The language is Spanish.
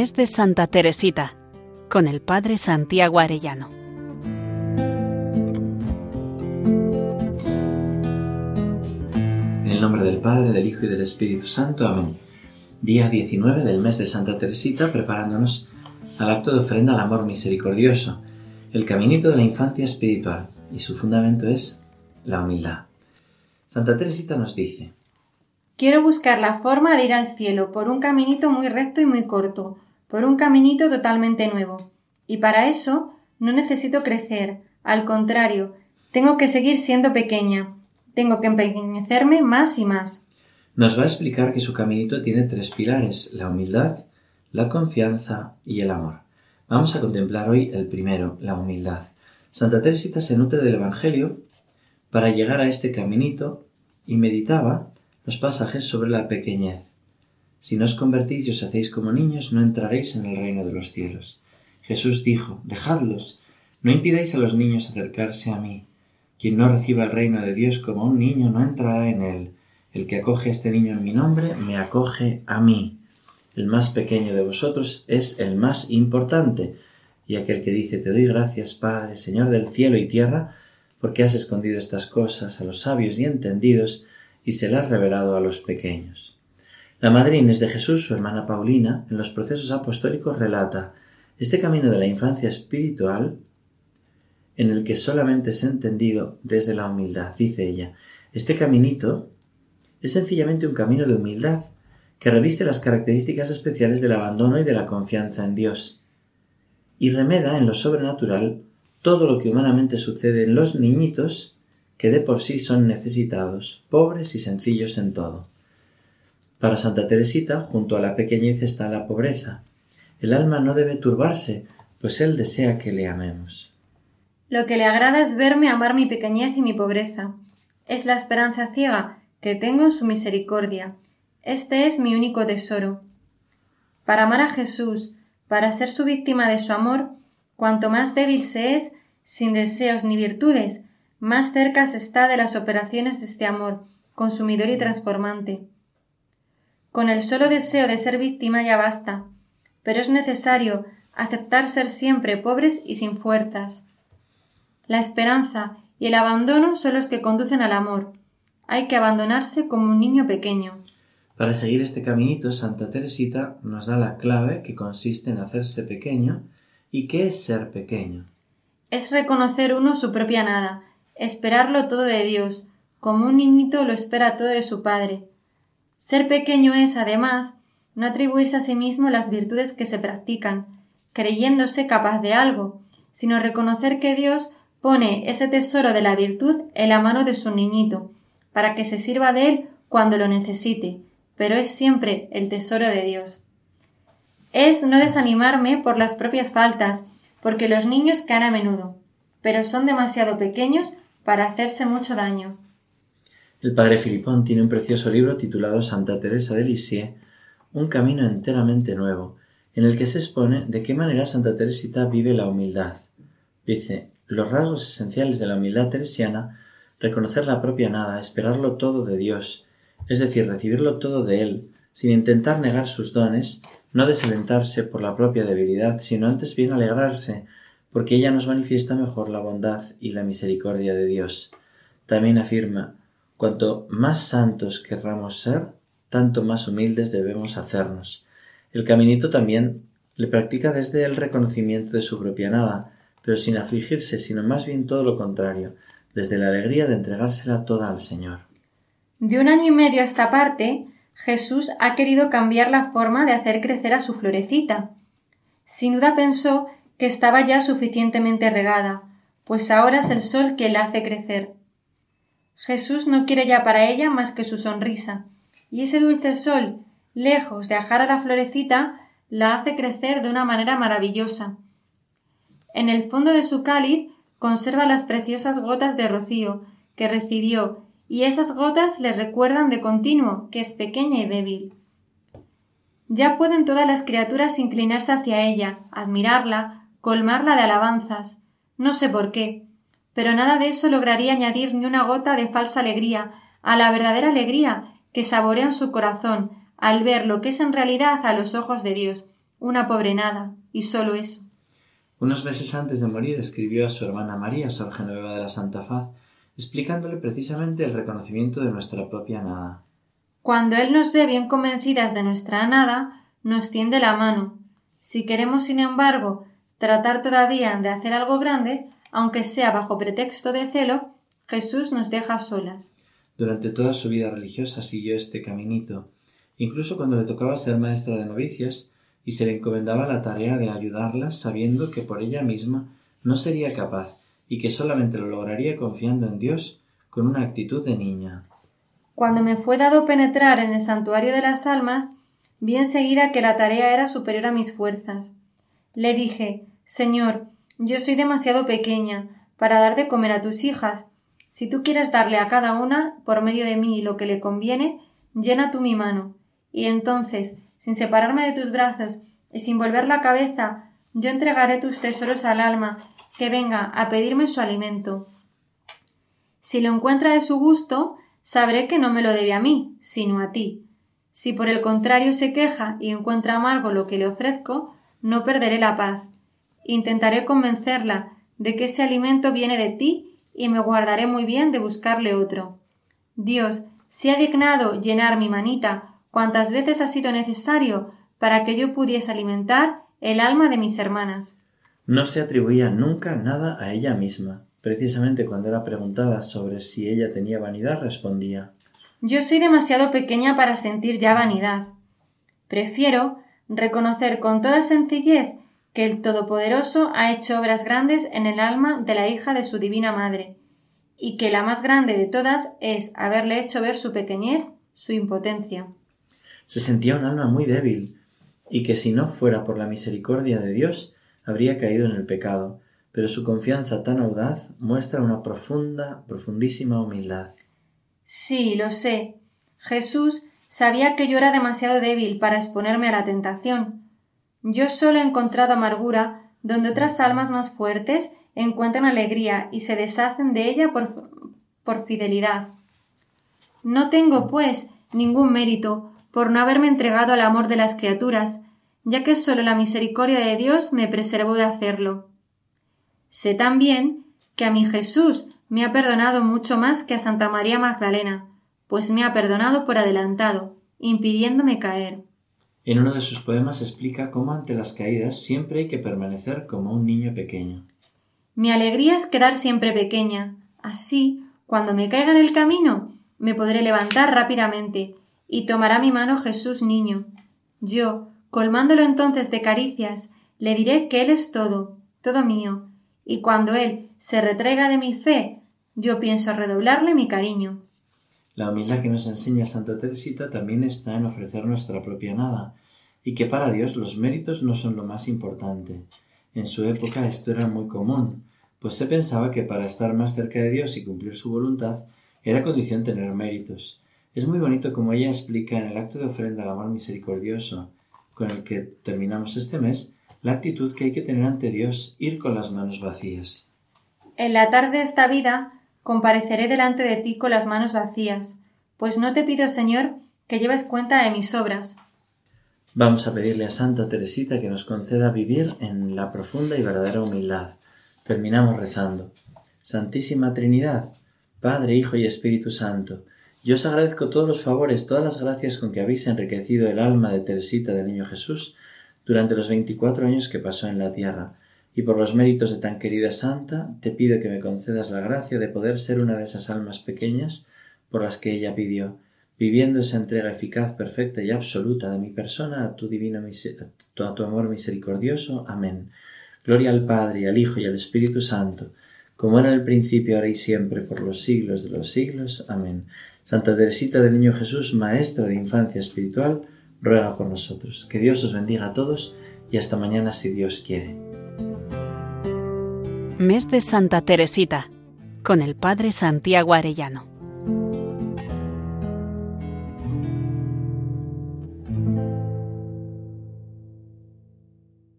Mes de Santa Teresita con el Padre Santiago Arellano. En el nombre del Padre, del Hijo y del Espíritu Santo. Amén. Día 19 del mes de Santa Teresita, preparándonos al acto de ofrenda al amor misericordioso, el caminito de la infancia espiritual, y su fundamento es la humildad. Santa Teresita nos dice, Quiero buscar la forma de ir al cielo por un caminito muy recto y muy corto, por un caminito totalmente nuevo. Y para eso no necesito crecer, al contrario, tengo que seguir siendo pequeña, tengo que empequeñecerme más y más. Nos va a explicar que su caminito tiene tres pilares, la humildad, la confianza y el amor. Vamos a contemplar hoy el primero, la humildad. Santa Teresita se nutre del Evangelio para llegar a este caminito y meditaba los pasajes sobre la pequeñez. Si no os convertís y os hacéis como niños, no entraréis en el reino de los cielos. Jesús dijo, dejadlos, no impidáis a los niños acercarse a mí. Quien no reciba el reino de Dios como un niño no entrará en él. El que acoge a este niño en mi nombre, me acoge a mí. El más pequeño de vosotros es el más importante, y aquel que dice te doy gracias, Padre, Señor del cielo y tierra, porque has escondido estas cosas a los sabios y entendidos, y se la ha revelado a los pequeños. La madre Inés de Jesús, su hermana Paulina, en los procesos apostólicos relata este camino de la infancia espiritual en el que solamente es entendido desde la humildad, dice ella. Este caminito es sencillamente un camino de humildad que reviste las características especiales del abandono y de la confianza en Dios, y remeda en lo sobrenatural todo lo que humanamente sucede en los niñitos que de por sí son necesitados, pobres y sencillos en todo. Para Santa Teresita, junto a la pequeñez está la pobreza. El alma no debe turbarse, pues Él desea que le amemos. Lo que le agrada es verme amar mi pequeñez y mi pobreza. Es la esperanza ciega que tengo en su misericordia. Este es mi único tesoro. Para amar a Jesús, para ser su víctima de su amor, cuanto más débil se es, sin deseos ni virtudes, más cerca se está de las operaciones de este amor, consumidor y transformante. Con el solo deseo de ser víctima ya basta, pero es necesario aceptar ser siempre pobres y sin fuerzas. La esperanza y el abandono son los que conducen al amor. Hay que abandonarse como un niño pequeño. Para seguir este caminito, Santa Teresita nos da la clave que consiste en hacerse pequeño y qué es ser pequeño. Es reconocer uno su propia nada, esperarlo todo de Dios, como un niñito lo espera todo de su padre. Ser pequeño es, además, no atribuirse a sí mismo las virtudes que se practican, creyéndose capaz de algo, sino reconocer que Dios pone ese tesoro de la virtud en la mano de su niñito, para que se sirva de él cuando lo necesite, pero es siempre el tesoro de Dios. Es no desanimarme por las propias faltas, porque los niños caen a menudo, pero son demasiado pequeños para hacerse mucho daño. El padre Filipón tiene un precioso libro titulado Santa Teresa de Lisieux, un camino enteramente nuevo, en el que se expone de qué manera Santa Teresita vive la humildad. Dice, los rasgos esenciales de la humildad teresiana, reconocer la propia nada, esperarlo todo de Dios, es decir, recibirlo todo de Él, sin intentar negar sus dones, no desalentarse por la propia debilidad, sino antes bien alegrarse porque ella nos manifiesta mejor la bondad y la misericordia de Dios. También afirma, cuanto más santos querramos ser, tanto más humildes debemos hacernos. El caminito también le practica desde el reconocimiento de su propia nada, pero sin afligirse, sino más bien todo lo contrario, desde la alegría de entregársela toda al Señor. De un año y medio a esta parte, Jesús ha querido cambiar la forma de hacer crecer a su florecita. Sin duda pensó que estaba ya suficientemente regada, pues ahora es el sol que la hace crecer. Jesús no quiere ya para ella más que su sonrisa, y ese dulce sol, lejos de ajar a la florecita, la hace crecer de una manera maravillosa. En el fondo de su cáliz conserva las preciosas gotas de rocío que recibió, y esas gotas le recuerdan de continuo que es pequeña y débil. Ya pueden todas las criaturas inclinarse hacia ella, admirarla, colmarla de alabanzas. No sé por qué, pero nada de eso lograría añadir ni una gota de falsa alegría a la verdadera alegría que saborea en su corazón al ver lo que es en realidad a los ojos de Dios, una pobre nada, y solo eso. Unos meses antes de morir escribió a su hermana María, Sor Genoveva de la Santa Faz, explicándole precisamente el reconocimiento de nuestra propia nada. Cuando Él nos ve bien convencidas de nuestra nada, nos tiende la mano. Si queremos, sin embargo, tratar todavía de hacer algo grande, aunque sea bajo pretexto de celo, Jesús nos deja solas. Durante toda su vida religiosa siguió este caminito. Incluso cuando le tocaba ser maestra de novicias y se le encomendaba la tarea de ayudarlas sabiendo que por ella misma no sería capaz y que solamente lo lograría confiando en Dios con una actitud de niña. Cuando me fue dado penetrar en el santuario de las almas, vi enseguida que la tarea era superior a mis fuerzas. Le dije Señor, yo soy demasiado pequeña para dar de comer a tus hijas. Si tú quieres darle a cada una, por medio de mí, lo que le conviene, llena tú mi mano. Y entonces, sin separarme de tus brazos y sin volver la cabeza, yo entregaré tus tesoros al alma, que venga a pedirme su alimento. Si lo encuentra de su gusto, sabré que no me lo debe a mí, sino a ti. Si por el contrario se queja y encuentra amargo lo que le ofrezco, no perderé la paz. Intentaré convencerla de que ese alimento viene de ti y me guardaré muy bien de buscarle otro. Dios se ha dignado llenar mi manita cuantas veces ha sido necesario para que yo pudiese alimentar el alma de mis hermanas. No se atribuía nunca nada a ella misma. Precisamente cuando era preguntada sobre si ella tenía vanidad, respondía Yo soy demasiado pequeña para sentir ya vanidad. Prefiero reconocer con toda sencillez que el Todopoderoso ha hecho obras grandes en el alma de la hija de su divina madre, y que la más grande de todas es haberle hecho ver su pequeñez, su impotencia. Se sentía un alma muy débil, y que si no fuera por la misericordia de Dios, habría caído en el pecado, pero su confianza tan audaz muestra una profunda, profundísima humildad. Sí, lo sé. Jesús sabía que yo era demasiado débil para exponerme a la tentación. Yo solo he encontrado amargura donde otras almas más fuertes encuentran alegría y se deshacen de ella por, por fidelidad. No tengo, pues, ningún mérito por no haberme entregado al amor de las criaturas, ya que sólo la misericordia de Dios me preservó de hacerlo. Sé también que a mi Jesús me ha perdonado mucho más que a Santa María Magdalena, pues me ha perdonado por adelantado, impidiéndome caer. En uno de sus poemas explica cómo ante las caídas siempre hay que permanecer como un niño pequeño. Mi alegría es quedar siempre pequeña. Así, cuando me caiga en el camino, me podré levantar rápidamente, y tomará mi mano Jesús niño. Yo, colmándolo entonces de caricias, le diré que Él es todo, todo mío, y cuando Él se retraiga de mi fe, yo pienso redoblarle mi cariño. La humildad que nos enseña Santa Teresita también está en ofrecer nuestra propia nada, y que para Dios los méritos no son lo más importante. En su época esto era muy común, pues se pensaba que para estar más cerca de Dios y cumplir su voluntad era condición tener méritos. Es muy bonito como ella explica en el acto de ofrenda al amor misericordioso, con el que terminamos este mes, la actitud que hay que tener ante Dios, ir con las manos vacías. En la tarde de esta vida compareceré delante de ti con las manos vacías, pues no te pido, Señor, que lleves cuenta de mis obras. Vamos a pedirle a Santa Teresita que nos conceda vivir en la profunda y verdadera humildad. Terminamos rezando. Santísima Trinidad, Padre, Hijo y Espíritu Santo, yo os agradezco todos los favores, todas las gracias con que habéis enriquecido el alma de Teresita del Niño Jesús durante los veinticuatro años que pasó en la tierra, y por los méritos de tan querida santa, te pido que me concedas la gracia de poder ser una de esas almas pequeñas por las que ella pidió, viviendo esa entrega eficaz, perfecta y absoluta de mi persona a tu divino a tu amor misericordioso. Amén. Gloria al Padre, al Hijo, y al Espíritu Santo, como era en el principio, ahora y siempre, por los siglos de los siglos. Amén. Santa Teresita del Niño Jesús, Maestra de Infancia Espiritual, ruega por nosotros. Que Dios os bendiga a todos y hasta mañana si Dios quiere. Mes de Santa Teresita, con el Padre Santiago Arellano.